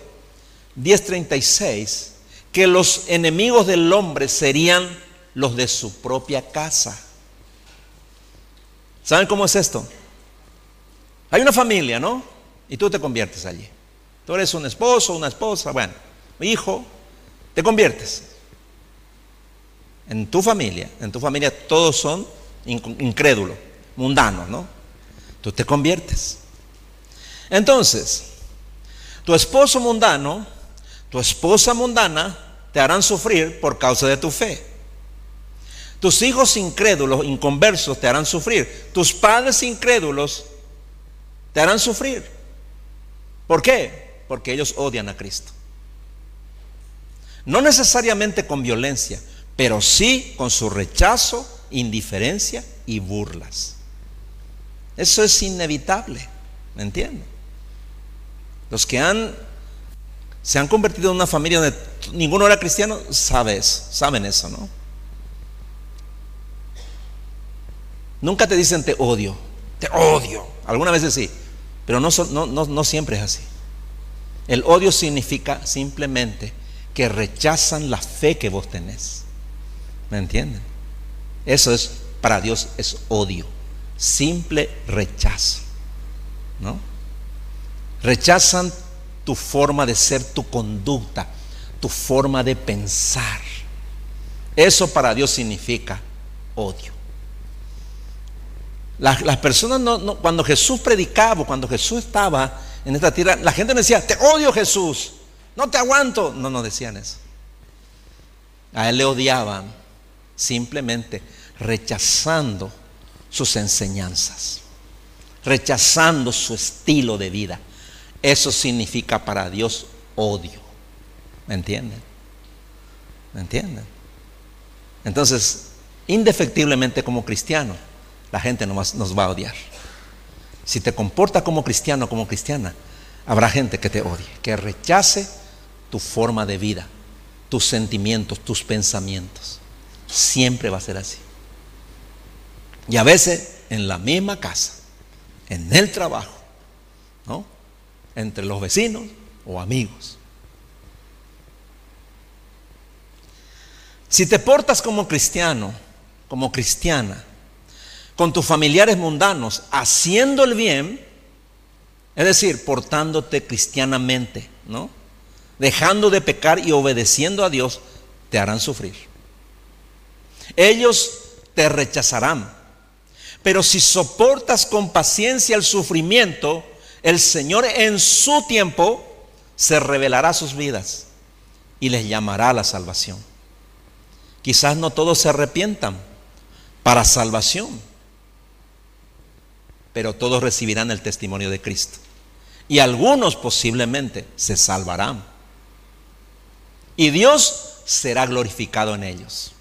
10:36 que los enemigos del hombre serían los de su propia casa. ¿Saben cómo es esto? Hay una familia, ¿no? Y tú te conviertes allí. Tú eres un esposo, una esposa, bueno, hijo, te conviertes. En tu familia, en tu familia todos son incrédulos, mundanos, ¿no? Tú te conviertes. Entonces, tu esposo mundano, tu esposa mundana te harán sufrir por causa de tu fe. Tus hijos incrédulos, inconversos, te harán sufrir. Tus padres incrédulos te harán sufrir. ¿Por qué? porque ellos odian a Cristo. No necesariamente con violencia, pero sí con su rechazo, indiferencia y burlas. Eso es inevitable, ¿me entienden? Los que se han convertido en una familia donde ninguno era cristiano, sabes, saben eso, ¿no? Nunca te dicen te odio, te odio. Algunas veces sí, pero no, no siempre es así. El odio significa simplemente que rechazan la fe que vos tenés. ¿Me entienden? Eso es, para Dios es odio. Simple rechazo. ¿No? Rechazan tu forma de ser, tu conducta, tu forma de pensar. Eso para Dios significa odio. Las, personas, no, cuando Jesús predicaba, cuando Jesús estaba en esta tierra, la gente decía, te odio Jesús, no te aguanto. No, no decían eso. A él le odiaban simplemente rechazando sus enseñanzas, rechazando su estilo de vida. Eso significa para Dios odio. ¿Me entienden? ¿Me entienden? Entonces, indefectiblemente como cristiano, la gente nos, va a odiar. Si te comportas como cristiano, como cristiana, habrá gente que te odie, que rechace tu forma de vida, tus sentimientos, tus pensamientos. Siempre va a ser así. Y a veces en la misma casa, en el trabajo, ¿no? Entre los vecinos o amigos. Si te portas como cristiano, como cristiana, con tus familiares mundanos, haciendo el bien, es decir, portándote cristianamente, ¿no? dejando de pecar y obedeciendo a Dios, te harán sufrir. Ellos te rechazarán. Pero si soportas con paciencia el sufrimiento, el Señor en su tiempo se revelará sus vidas y les llamará a la salvación. Quizás no todos se arrepientan para salvación, pero todos recibirán el testimonio de Cristo. Y algunos posiblemente se salvarán y Dios será glorificado en ellos.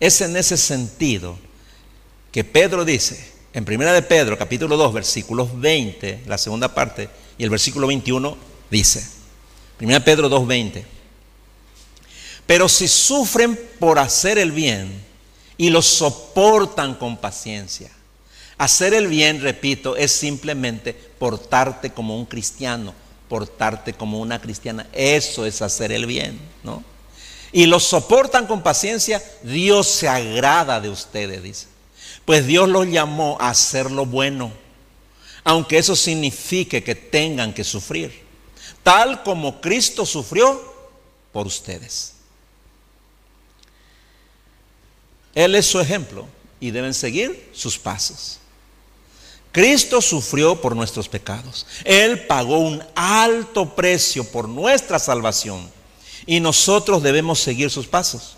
Es en ese sentido que Pedro dice, en primera de Pedro, capítulo 2, versículos 20, la segunda parte, y el versículo 21 dice, primera Pedro 2, 20, pero si sufren por hacer el bien y lo soportan con paciencia, hacer el bien, repito, es simplemente portarte como un cristiano, portarte como una cristiana. Eso es hacer el bien, ¿no? Y lo soportan con paciencia, Dios se agrada de ustedes, dice. Pues Dios los llamó a hacer lo bueno, aunque eso signifique que tengan que sufrir, tal como Cristo sufrió por ustedes. Él es su ejemplo y deben seguir sus pasos. Cristo sufrió por nuestros pecados. Él pagó un alto precio por nuestra salvación. Y nosotros debemos seguir sus pasos.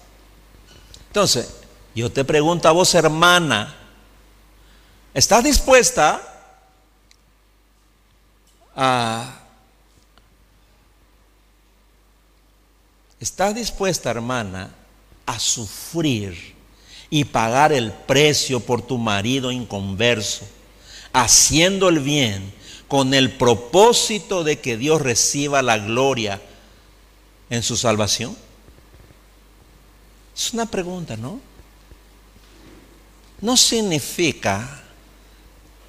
Entonces, yo te pregunto a vos, hermana, ¿estás dispuesta a... ¿Estás dispuesta, hermana, a sufrir y pagar el precio por tu marido inconverso? haciendo el bien con el propósito de que Dios reciba la gloria en su salvación? Es una pregunta, ¿no? No significa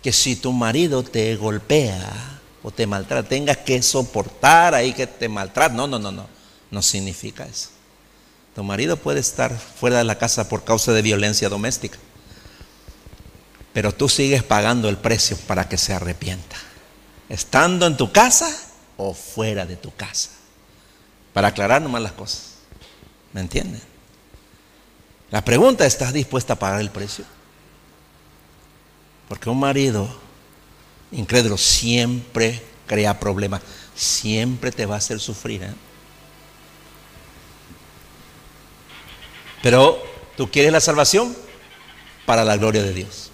que si tu marido te golpea o te maltrata, tengas que soportar ahí que te maltrata. No, no, no, no. No significa eso. Tu marido puede estar fuera de la casa por causa de violencia doméstica pero tú sigues pagando el precio para que se arrepienta, estando en tu casa o fuera de tu casa, para aclarar nomás las cosas. ¿Me entienden? La pregunta, ¿estás dispuesta a pagar el precio? Porque un marido incrédulo siempre crea problemas, siempre te va a hacer sufrir. ¿eh? Pero tú quieres la salvación para la gloria de Dios.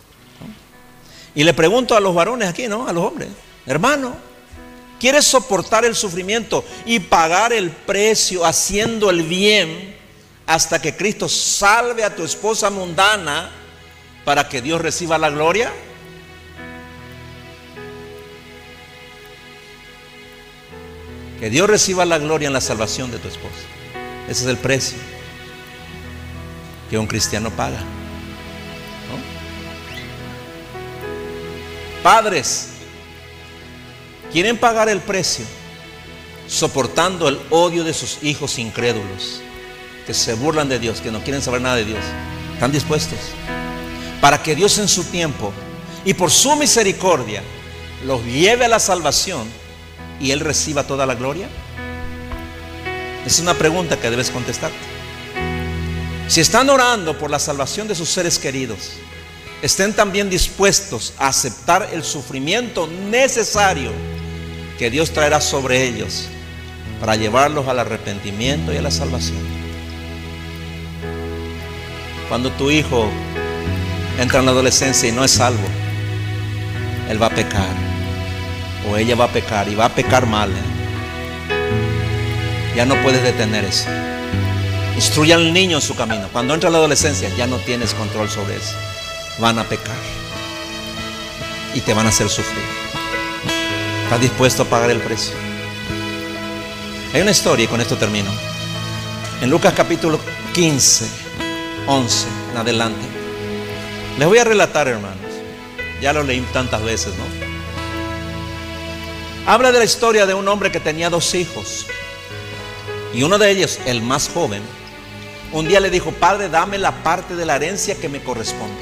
Y le pregunto a los varones aquí, ¿no? A los hombres, hermano, ¿quieres soportar el sufrimiento y pagar el precio haciendo el bien hasta que Cristo salve a tu esposa mundana para que Dios reciba la gloria? Que Dios reciba la gloria en la salvación de tu esposa. Ese es el precio que un cristiano paga. Padres, quieren pagar el precio soportando el odio de sus hijos incrédulos, que se burlan de Dios, que no quieren saber nada de Dios. ¿Están dispuestos? Para que Dios en su tiempo y por su misericordia los lleve a la salvación y Él reciba toda la gloria. Es una pregunta que debes contestarte. Si están orando por la salvación de sus seres queridos, estén también dispuestos a aceptar el sufrimiento necesario que Dios traerá sobre ellos para llevarlos al arrepentimiento y a la salvación. Cuando tu hijo entra en la adolescencia y no es salvo, él va a pecar. O ella va a pecar y va a pecar mal. ¿eh? Ya no puedes detener eso. Instruye al niño en su camino. Cuando entra la adolescencia ya no tienes control sobre eso. Van a pecar. Y te van a hacer sufrir. ¿Estás dispuesto a pagar el precio? Hay una historia y con esto termino. En Lucas capítulo 15, 11 en adelante. Les voy a relatar, hermanos. Ya lo leí tantas veces, ¿no? Habla de la historia de un hombre que tenía dos hijos. Y uno de ellos, el más joven, un día le dijo, Padre, dame la parte de la herencia que me corresponde.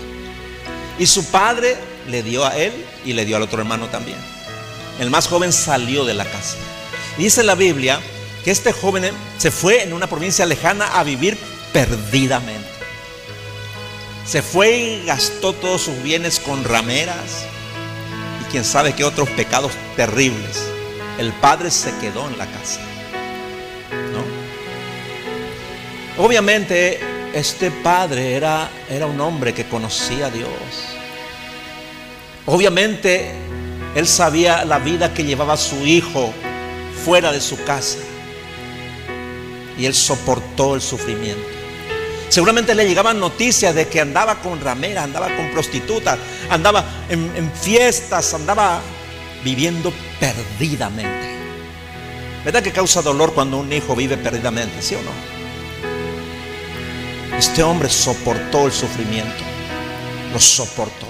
Y su padre le dio a él y le dio al otro hermano también. El más joven salió de la casa. Dice la Biblia que este joven se fue en una provincia lejana a vivir perdidamente. Se fue y gastó todos sus bienes con rameras y quién sabe qué otros pecados terribles. El padre se quedó en la casa. ¿No? Obviamente este padre era, era un hombre que conocía a Dios. Obviamente él sabía la vida que llevaba su hijo fuera de su casa y él soportó el sufrimiento. Seguramente le llegaban noticias de que andaba con rameras, andaba con prostitutas, andaba en, fiestas, andaba viviendo perdidamente. ¿Verdad que causa dolor cuando un hijo vive perdidamente? ¿Sí o no? Este hombre soportó el sufrimiento. Lo soportó.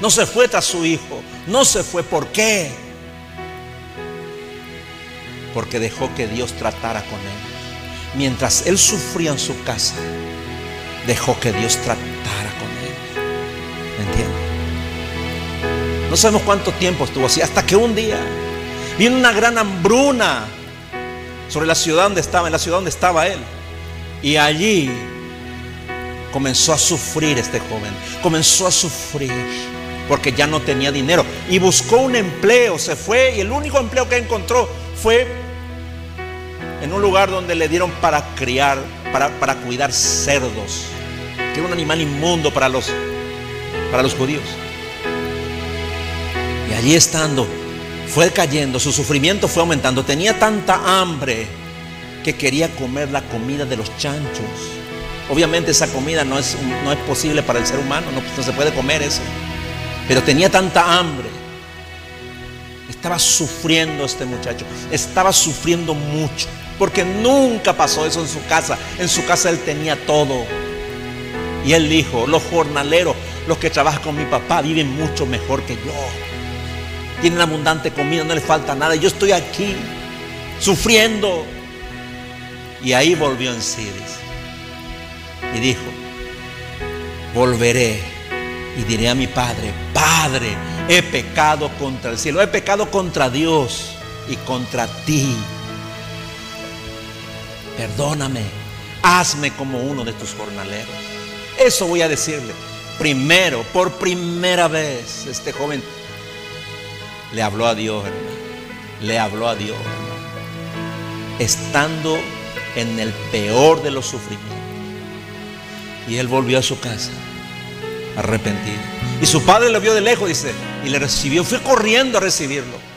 No se fue tras su hijo. No se fue. ¿Por qué? Porque dejó que Dios tratara con él mientras él sufría en su casa, dejó que Dios tratara con él. ¿Me entiendes? No sabemos cuánto tiempo estuvo así, hasta que un día vino una gran hambruna sobre la ciudad donde estaba, en la ciudad donde estaba él. Y allí comenzó a sufrir este joven, comenzó a sufrir porque ya no tenía dinero y buscó un empleo, se fue y el único empleo que encontró fue en un lugar donde le dieron para criar, para, para cuidar cerdos, que era un animal inmundo para los, para los judíos. Y allí estando, fue cayendo, su sufrimiento fue aumentando, tenía tanta hambre que quería comer la comida de los chanchos. Obviamente esa comida no es, no es posible para el ser humano, no, no se puede comer eso. Pero tenía tanta hambre. Estaba sufriendo este muchacho, estaba sufriendo mucho porque nunca pasó eso en su casa. En su casa él tenía todo. Y él dijo, los jornaleros, los que trabajan con mi papá, viven mucho mejor que yo. Tienen abundante comida, no les falta nada. Yo estoy aquí, sufriendo. Y ahí volvió en sí. Y dijo, volveré y diré a mi padre, Padre, he pecado contra el cielo, he pecado contra Dios y contra ti perdóname, hazme como uno de tus jornaleros. Eso voy a decirle. Primero, por primera vez, este joven le habló a Dios, hermano. Le habló a Dios, hermano. Estando en el peor de los sufrimientos. Y él volvió a su casa, arrepentido. Y su padre lo vio de lejos, dice, y le recibió. Fue corriendo a recibirlo.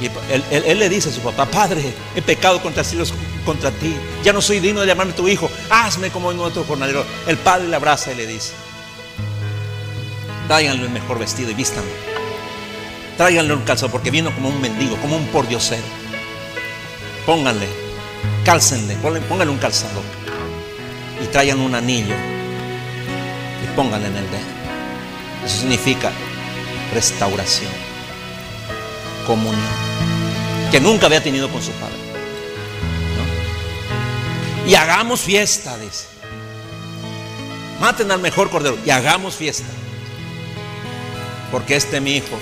Y él, le dice a su papá, Padre, he pecado contra cielos, contra ti. Ya no soy digno de llamarme tu hijo. Hazme como nuestro jornalero. El padre le abraza y le dice, tráiganle el mejor vestido y vístanlo. Tráiganle un calzado porque vino como un mendigo, como un pordiosero. Pónganle, cálcenle, pónganle un calzado. Y traigan un anillo y pónganle en el dedo. Eso significa restauración. comunión que nunca había tenido con su padre. Y hagamos fiesta, dice. Maten al mejor cordero y hagamos fiesta. Porque este mi hijo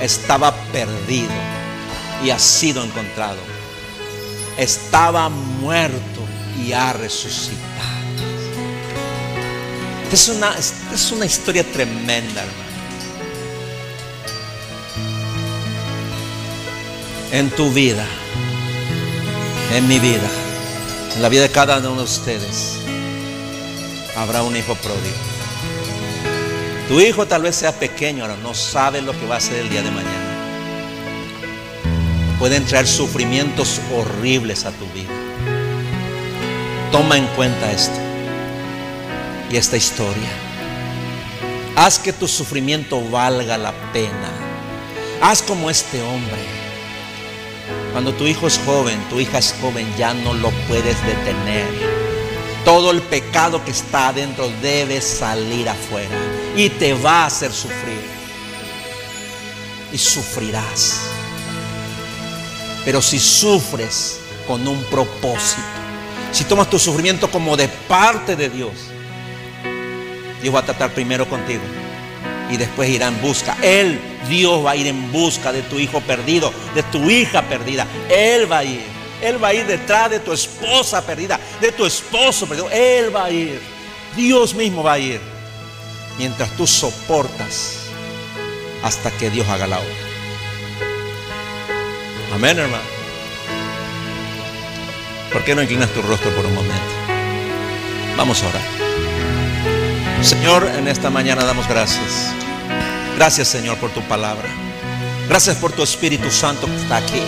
estaba perdido y ha sido encontrado. Estaba muerto y ha resucitado. Es una, es una historia tremenda, hermano. En tu vida, en mi vida, en la vida de cada uno de ustedes, habrá un hijo pródigo. Tu hijo tal vez sea pequeño, ahora no sabe lo que va a ser el día de mañana. Pueden traer sufrimientos horribles a tu vida. Toma en cuenta esto y esta historia. Haz que tu sufrimiento valga la pena. Haz como este hombre. Cuando tu hijo es joven, tu hija es joven, ya no lo puedes detener. Todo el pecado que está adentro debe salir afuera y te va a hacer sufrir. Y sufrirás. Pero si sufres con un propósito, si tomas tu sufrimiento como de parte de Dios, Dios va a tratar primero contigo y después irá en busca. Él, Dios va a ir en busca de tu hijo perdido, de tu hija perdida. Él va a ir. Él va a ir detrás de tu esposa perdida, de tu esposo perdido. Él va a ir. Dios mismo va a ir. Mientras tú soportas hasta que Dios haga la obra. Amén, hermano. ¿Por qué no inclinas tu rostro por un momento? Vamos a orar. Señor, en esta mañana damos gracias. Gracias, Señor, por tu palabra. Gracias por tu Espíritu Santo que está aquí.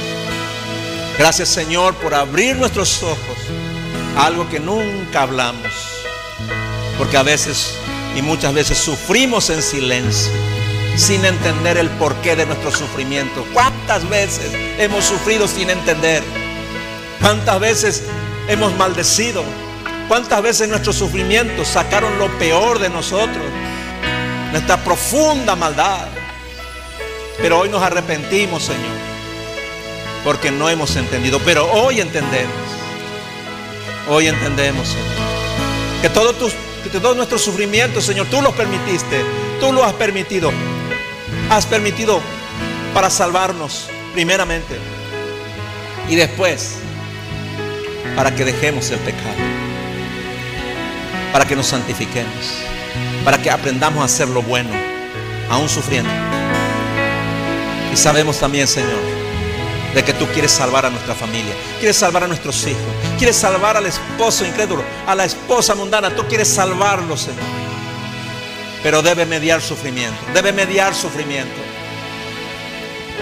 Gracias, Señor, por abrir nuestros ojos a algo que nunca hablamos. Porque a veces y muchas veces sufrimos en silencio, sin entender el porqué de nuestro sufrimiento. ¿Cuántas veces hemos sufrido sin entender? ¿Cuántas veces hemos maldecido? ¿Cuántas veces nuestros sufrimientos sacaron lo peor de nosotros? Nuestra profunda maldad. Pero hoy nos arrepentimos, Señor, porque no hemos entendido. Pero hoy entendemos. Hoy entendemos, Señor, que todos tus, nuestros sufrimientos, Señor, tú los permitiste. Tú los has permitido. Has permitido para salvarnos, primeramente. Y después, para que dejemos el pecado para que nos santifiquemos, para que aprendamos a hacer lo bueno, aún sufriendo. Y sabemos también, Señor, de que tú quieres salvar a nuestra familia, quieres salvar a nuestros hijos, quieres salvar al esposo incrédulo, a la esposa mundana, tú quieres salvarlo, Señor. Pero debe mediar sufrimiento, debe mediar sufrimiento.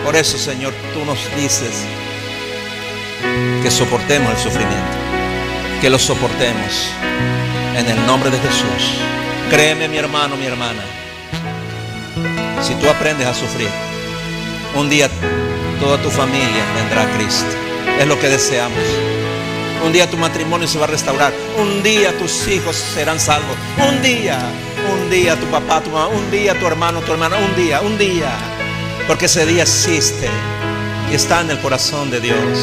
Por eso, Señor, tú nos dices que soportemos el sufrimiento, que lo soportemos en el nombre de Jesús. Créeme mi hermano, mi hermana. Si tú aprendes a sufrir, un día toda tu familia vendrá a Cristo. Es lo que deseamos. Un día tu matrimonio se va a restaurar. Un día tus hijos serán salvos. Un día, un día tu papá, tu mamá, un día tu hermano, tu hermana, un día, un día. Porque ese día existe y está en el corazón de Dios.